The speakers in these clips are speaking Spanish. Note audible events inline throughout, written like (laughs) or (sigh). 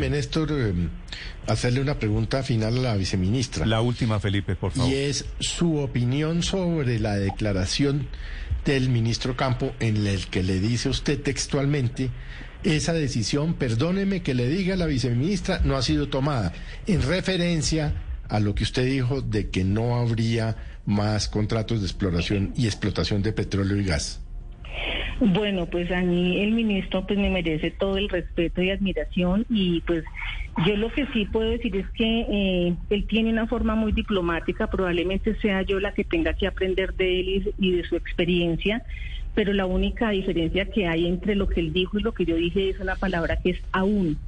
Déjeme, Néstor, eh, hacerle una pregunta final a la viceministra. La última, Felipe, por favor. Y es su opinión sobre la declaración del ministro Campo en el que le dice usted textualmente esa decisión, perdóneme que le diga a la viceministra, no ha sido tomada en referencia a lo que usted dijo de que no habría más contratos de exploración y explotación de petróleo y gas. Bueno, pues a mí el ministro pues me merece todo el respeto y admiración y pues yo lo que sí puedo decir es que eh, él tiene una forma muy diplomática, probablemente sea yo la que tenga que aprender de él y, de su experiencia, pero la única diferencia que hay entre lo que él dijo y lo que yo dije es una palabra que es aún.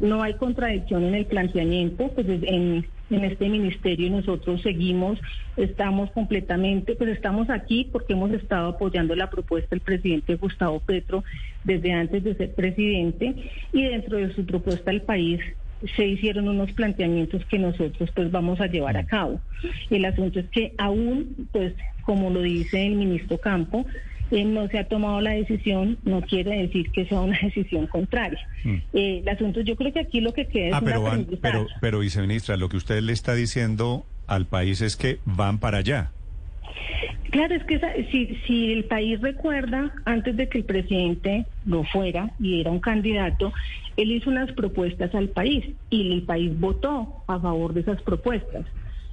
No hay contradicción en el planteamiento, pues en, en este ministerio nosotros seguimos, estamos completamente, pues estamos aquí porque hemos estado apoyando la propuesta del presidente Gustavo Petro desde antes de ser presidente y dentro de su propuesta al país se hicieron unos planteamientos que nosotros pues vamos a llevar a cabo. El asunto es que aún, pues como lo dice el ministro Campo, no se ha tomado la decisión, no quiere decir que sea una (laughs) decisión contraria. Mm. Eh, el asunto, yo creo que aquí lo que queda es ah, pero, pero, pero, viceministra, lo que usted le está diciendo al país es que van para allá. Claro, es que si, si el país recuerda, antes de que el presidente no fuera y era un candidato, él hizo unas propuestas al país y el país votó a favor de esas propuestas.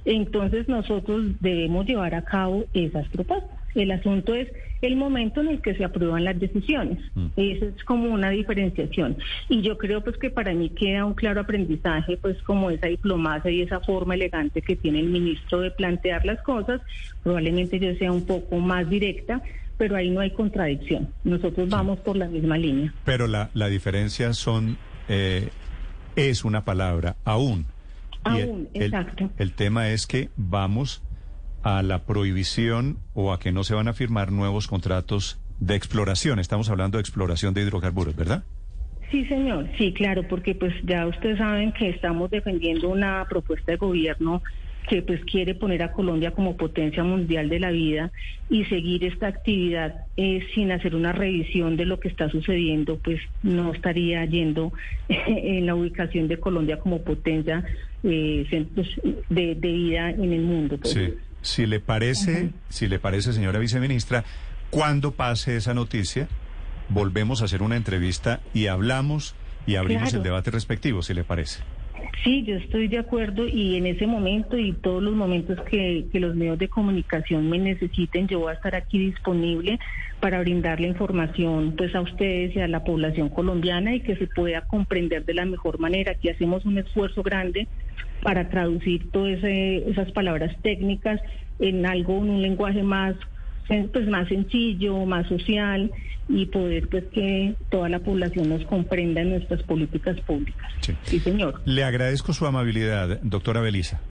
Entonces nosotros debemos llevar a cabo esas propuestas. El asunto es el momento en el que se aprueban las decisiones. Mm. Eso es como una diferenciación. Y yo creo pues que para mí queda un claro aprendizaje, pues como esa diplomacia y esa forma elegante que tiene el ministro de plantear las cosas. Probablemente yo sea un poco más directa, pero ahí no hay contradicción. Nosotros vamos por la misma línea. Pero la, la diferencia son, eh, es una palabra, aún. Aún, exacto. el tema es que vamos a la prohibición o a que no se van a firmar nuevos contratos de exploración. Estamos hablando de exploración de hidrocarburos, ¿verdad? Sí, señor. Sí, claro, porque pues ya ustedes saben que estamos defendiendo una propuesta de gobierno que pues quiere poner a Colombia como potencia mundial de la vida y seguir esta actividad eh, sin hacer una revisión de lo que está sucediendo, pues no estaría yendo (laughs) en la ubicación de Colombia como potencia eh, de, vida en el mundo. Pues. Sí. Si le parece, si le parece, señora viceministra, cuando pase esa noticia, volvemos a hacer una entrevista y hablamos y abrimos el debate respectivo, si le parece. Sí, yo estoy de acuerdo y en ese momento y todos los momentos que, que, los medios de comunicación me necesiten, yo voy a estar aquí disponible para brindarle información pues a ustedes y a la población colombiana y que se pueda comprender de la mejor manera. Aquí hacemos un esfuerzo grande para traducir todas esas palabras técnicas en algo, en un lenguaje más pues más sencillo, más social y poder pues que toda la población nos comprenda en nuestras políticas públicas. Sí, señor. Le agradezco su amabilidad, doctora Belisa.